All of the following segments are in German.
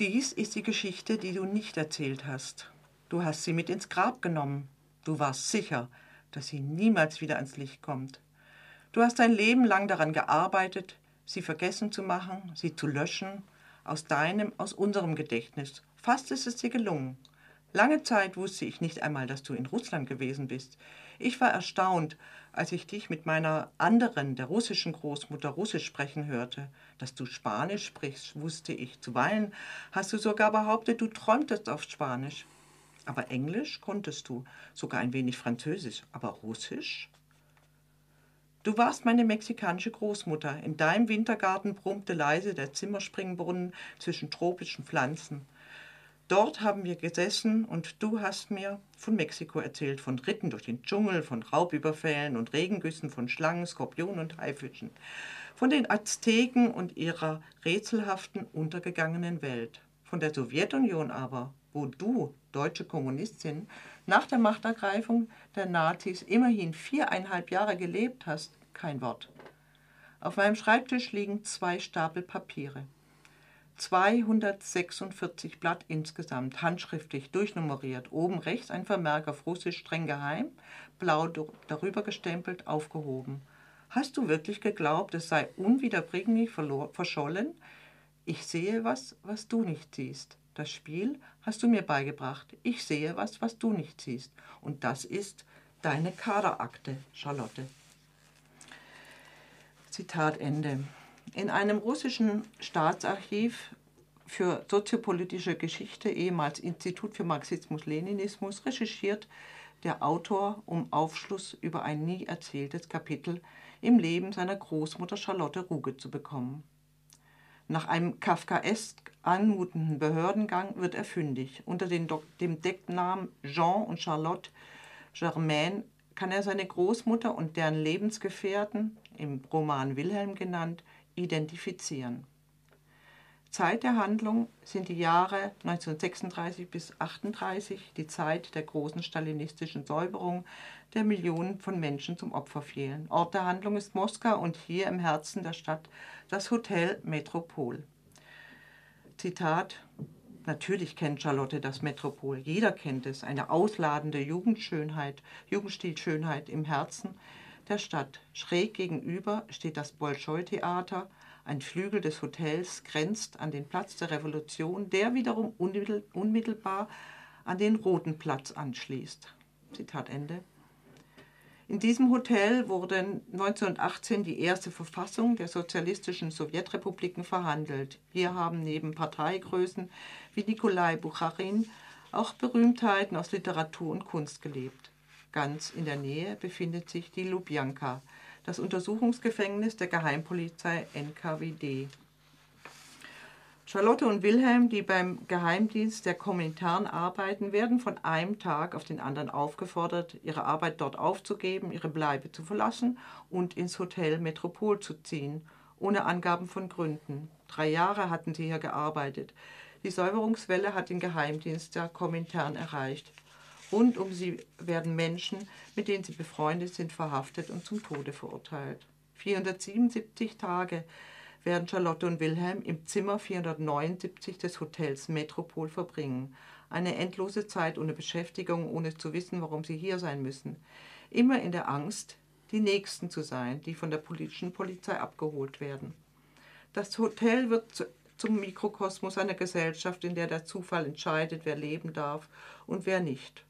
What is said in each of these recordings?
Dies ist die Geschichte, die du nicht erzählt hast. Du hast sie mit ins Grab genommen. Du warst sicher, dass sie niemals wieder ans Licht kommt. Du hast dein Leben lang daran gearbeitet, sie vergessen zu machen, sie zu löschen, aus deinem, aus unserem Gedächtnis. Fast ist es dir gelungen. Lange Zeit wusste ich nicht einmal, dass du in Russland gewesen bist. Ich war erstaunt, als ich dich mit meiner anderen, der russischen Großmutter, Russisch sprechen hörte. Dass du Spanisch sprichst, wusste ich. Zuweilen hast du sogar behauptet, du träumtest auf Spanisch. Aber Englisch konntest du, sogar ein wenig Französisch, aber Russisch? Du warst meine mexikanische Großmutter. In deinem Wintergarten brummte leise der Zimmerspringbrunnen zwischen tropischen Pflanzen. Dort haben wir gesessen und du hast mir von Mexiko erzählt, von Ritten durch den Dschungel, von Raubüberfällen und Regengüssen, von Schlangen, Skorpionen und Haifischen, von den Azteken und ihrer rätselhaften untergegangenen Welt, von der Sowjetunion aber, wo du, deutsche Kommunistin, nach der Machtergreifung der Nazis immerhin viereinhalb Jahre gelebt hast, kein Wort. Auf meinem Schreibtisch liegen zwei Stapel Papiere. 246 Blatt insgesamt, handschriftlich durchnummeriert. Oben rechts ein Vermerk auf Russisch streng geheim, blau darüber gestempelt, aufgehoben. Hast du wirklich geglaubt, es sei unwiederbringlich verschollen? Ich sehe was, was du nicht siehst. Das Spiel hast du mir beigebracht. Ich sehe was, was du nicht siehst. Und das ist deine Kaderakte, Charlotte. Zitat Ende. In einem russischen Staatsarchiv für soziopolitische Geschichte, ehemals Institut für Marxismus-Leninismus, recherchiert der Autor um Aufschluss über ein nie erzähltes Kapitel im Leben seiner Großmutter Charlotte Ruge zu bekommen. Nach einem kafkaesk anmutenden Behördengang wird er fündig. Unter dem Decknamen Jean und Charlotte Germain kann er seine Großmutter und deren Lebensgefährten, im Roman Wilhelm genannt, identifizieren. Zeit der Handlung sind die Jahre 1936 bis 1938, die Zeit der großen stalinistischen Säuberung, der Millionen von Menschen zum Opfer fielen. Ort der Handlung ist Moskau und hier im Herzen der Stadt das Hotel Metropol. Zitat Natürlich kennt Charlotte das Metropol, jeder kennt es, eine ausladende Jugendschönheit, Jugendstilschönheit im Herzen der Stadt. Schräg gegenüber steht das Bolschoi-Theater, ein Flügel des Hotels grenzt an den Platz der Revolution, der wiederum unmittelbar an den Roten Platz anschließt. Zitat Ende. In diesem Hotel wurde 1918 die erste Verfassung der sozialistischen Sowjetrepubliken verhandelt. Hier haben neben Parteigrößen wie Nikolai Bucharin auch Berühmtheiten aus Literatur und Kunst gelebt. Ganz in der Nähe befindet sich die Lubjanka, das Untersuchungsgefängnis der Geheimpolizei NKWD. Charlotte und Wilhelm, die beim Geheimdienst der Kommentaren arbeiten, werden von einem Tag auf den anderen aufgefordert, ihre Arbeit dort aufzugeben, ihre Bleibe zu verlassen und ins Hotel Metropol zu ziehen, ohne Angaben von Gründen. Drei Jahre hatten sie hier gearbeitet. Die Säuberungswelle hat den Geheimdienst der Kommentaren erreicht. Rund um sie werden Menschen, mit denen sie befreundet sind, verhaftet und zum Tode verurteilt. 477 Tage werden Charlotte und Wilhelm im Zimmer 479 des Hotels Metropol verbringen. Eine endlose Zeit ohne Beschäftigung, ohne zu wissen, warum sie hier sein müssen. Immer in der Angst, die Nächsten zu sein, die von der politischen Polizei abgeholt werden. Das Hotel wird zum Mikrokosmos einer Gesellschaft, in der der Zufall entscheidet, wer leben darf und wer nicht.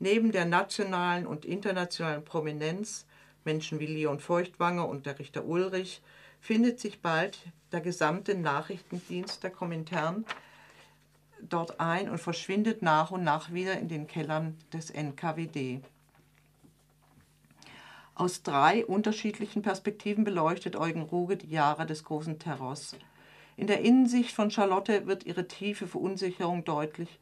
Neben der nationalen und internationalen Prominenz, Menschen wie Leon Feuchtwanger und der Richter Ulrich, findet sich bald der gesamte Nachrichtendienst der Komintern dort ein und verschwindet nach und nach wieder in den Kellern des NKWD. Aus drei unterschiedlichen Perspektiven beleuchtet Eugen Ruge die Jahre des großen Terrors. In der Innensicht von Charlotte wird ihre tiefe Verunsicherung deutlich,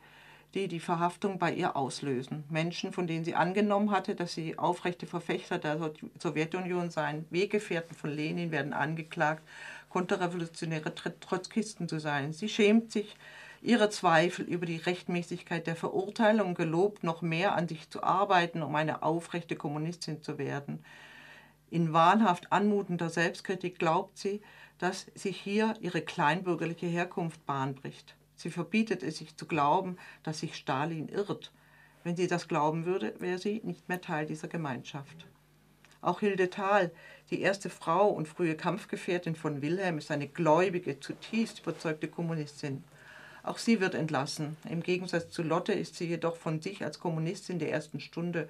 die die Verhaftung bei ihr auslösen. Menschen, von denen sie angenommen hatte, dass sie aufrechte Verfechter der Sowjetunion seien, Weggefährten von Lenin, werden angeklagt, konterrevolutionäre Trotzkisten zu sein. Sie schämt sich ihre Zweifel über die Rechtmäßigkeit der Verurteilung gelobt, noch mehr an sich zu arbeiten, um eine aufrechte Kommunistin zu werden. In wahnhaft anmutender Selbstkritik glaubt sie, dass sich hier ihre kleinbürgerliche Herkunft Bahn bricht. Sie verbietet es sich zu glauben, dass sich Stalin irrt. Wenn sie das glauben würde, wäre sie nicht mehr Teil dieser Gemeinschaft. Auch Hilde Thal, die erste Frau und frühe Kampfgefährtin von Wilhelm, ist eine gläubige, zutiefst überzeugte Kommunistin. Auch sie wird entlassen. Im Gegensatz zu Lotte ist sie jedoch von sich als Kommunistin der ersten Stunde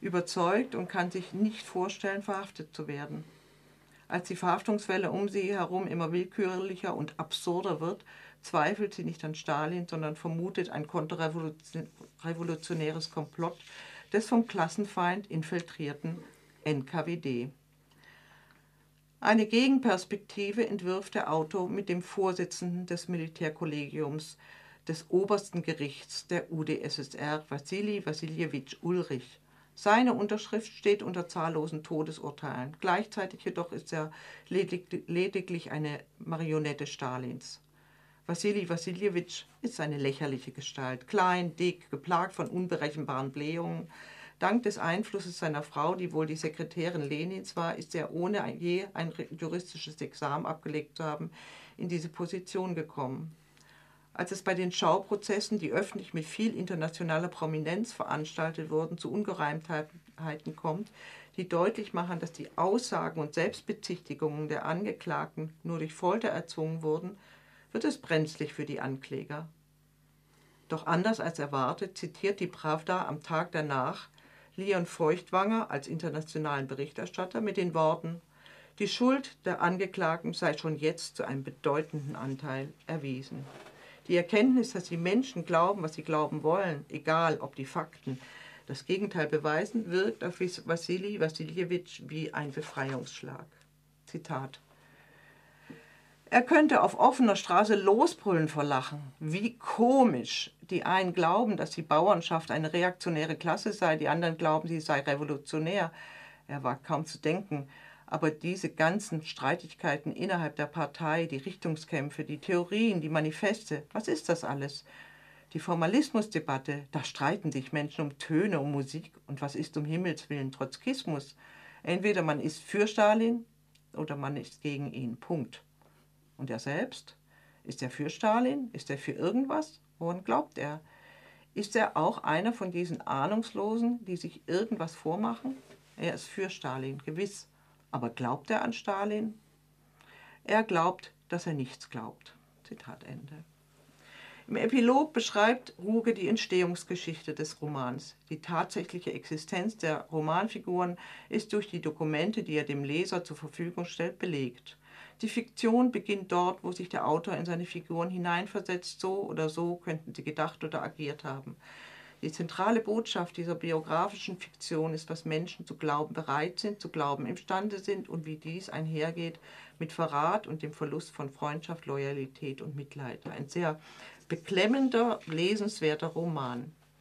überzeugt und kann sich nicht vorstellen, verhaftet zu werden. Als die Verhaftungswelle um sie herum immer willkürlicher und absurder wird, zweifelt sie nicht an Stalin, sondern vermutet ein konterrevolutionäres Komplott des vom Klassenfeind infiltrierten NKWD. Eine Gegenperspektive entwirft der Autor mit dem Vorsitzenden des Militärkollegiums des obersten Gerichts der UdSSR, Wassili Wassiljewitsch Ulrich. Seine Unterschrift steht unter zahllosen Todesurteilen. Gleichzeitig jedoch ist er lediglich eine Marionette Stalins. Wassili Wassiljewitsch ist eine lächerliche Gestalt, klein, dick, geplagt von unberechenbaren Blähungen. Dank des Einflusses seiner Frau, die wohl die Sekretärin Lenins war, ist er ohne je ein juristisches Examen abgelegt zu haben, in diese Position gekommen. Als es bei den Schauprozessen, die öffentlich mit viel internationaler Prominenz veranstaltet wurden, zu Ungereimtheiten kommt, die deutlich machen, dass die Aussagen und Selbstbezichtigungen der Angeklagten nur durch Folter erzwungen wurden, wird es brenzlig für die Ankläger. Doch anders als erwartet zitiert die Pravda am Tag danach Leon Feuchtwanger als internationalen Berichterstatter mit den Worten Die Schuld der Angeklagten sei schon jetzt zu einem bedeutenden Anteil erwiesen. Die Erkenntnis, dass die Menschen glauben, was sie glauben wollen, egal ob die Fakten das Gegenteil beweisen, wirkt auf Wassili Wassiljewitsch wie ein Befreiungsschlag. Zitat er könnte auf offener Straße losbrüllen vor Lachen. Wie komisch. Die einen glauben, dass die Bauernschaft eine reaktionäre Klasse sei, die anderen glauben, sie sei revolutionär. Er war kaum zu denken. Aber diese ganzen Streitigkeiten innerhalb der Partei, die Richtungskämpfe, die Theorien, die Manifeste, was ist das alles? Die Formalismusdebatte, da streiten sich Menschen um Töne, um Musik und was ist um Himmels willen Trotzkismus? Entweder man ist für Stalin oder man ist gegen ihn. Punkt. Und er selbst? Ist er für Stalin? Ist er für irgendwas? Woran glaubt er? Ist er auch einer von diesen Ahnungslosen, die sich irgendwas vormachen? Er ist für Stalin, gewiss. Aber glaubt er an Stalin? Er glaubt, dass er nichts glaubt. Zitat Ende. Im Epilog beschreibt Ruge die Entstehungsgeschichte des Romans. Die tatsächliche Existenz der Romanfiguren ist durch die Dokumente, die er dem Leser zur Verfügung stellt, belegt. Die Fiktion beginnt dort, wo sich der Autor in seine Figuren hineinversetzt. So oder so könnten sie gedacht oder agiert haben. Die zentrale Botschaft dieser biografischen Fiktion ist, was Menschen zu glauben bereit sind, zu glauben imstande sind und wie dies einhergeht mit Verrat und dem Verlust von Freundschaft, Loyalität und Mitleid. Ein sehr beklemmender, lesenswerter Roman.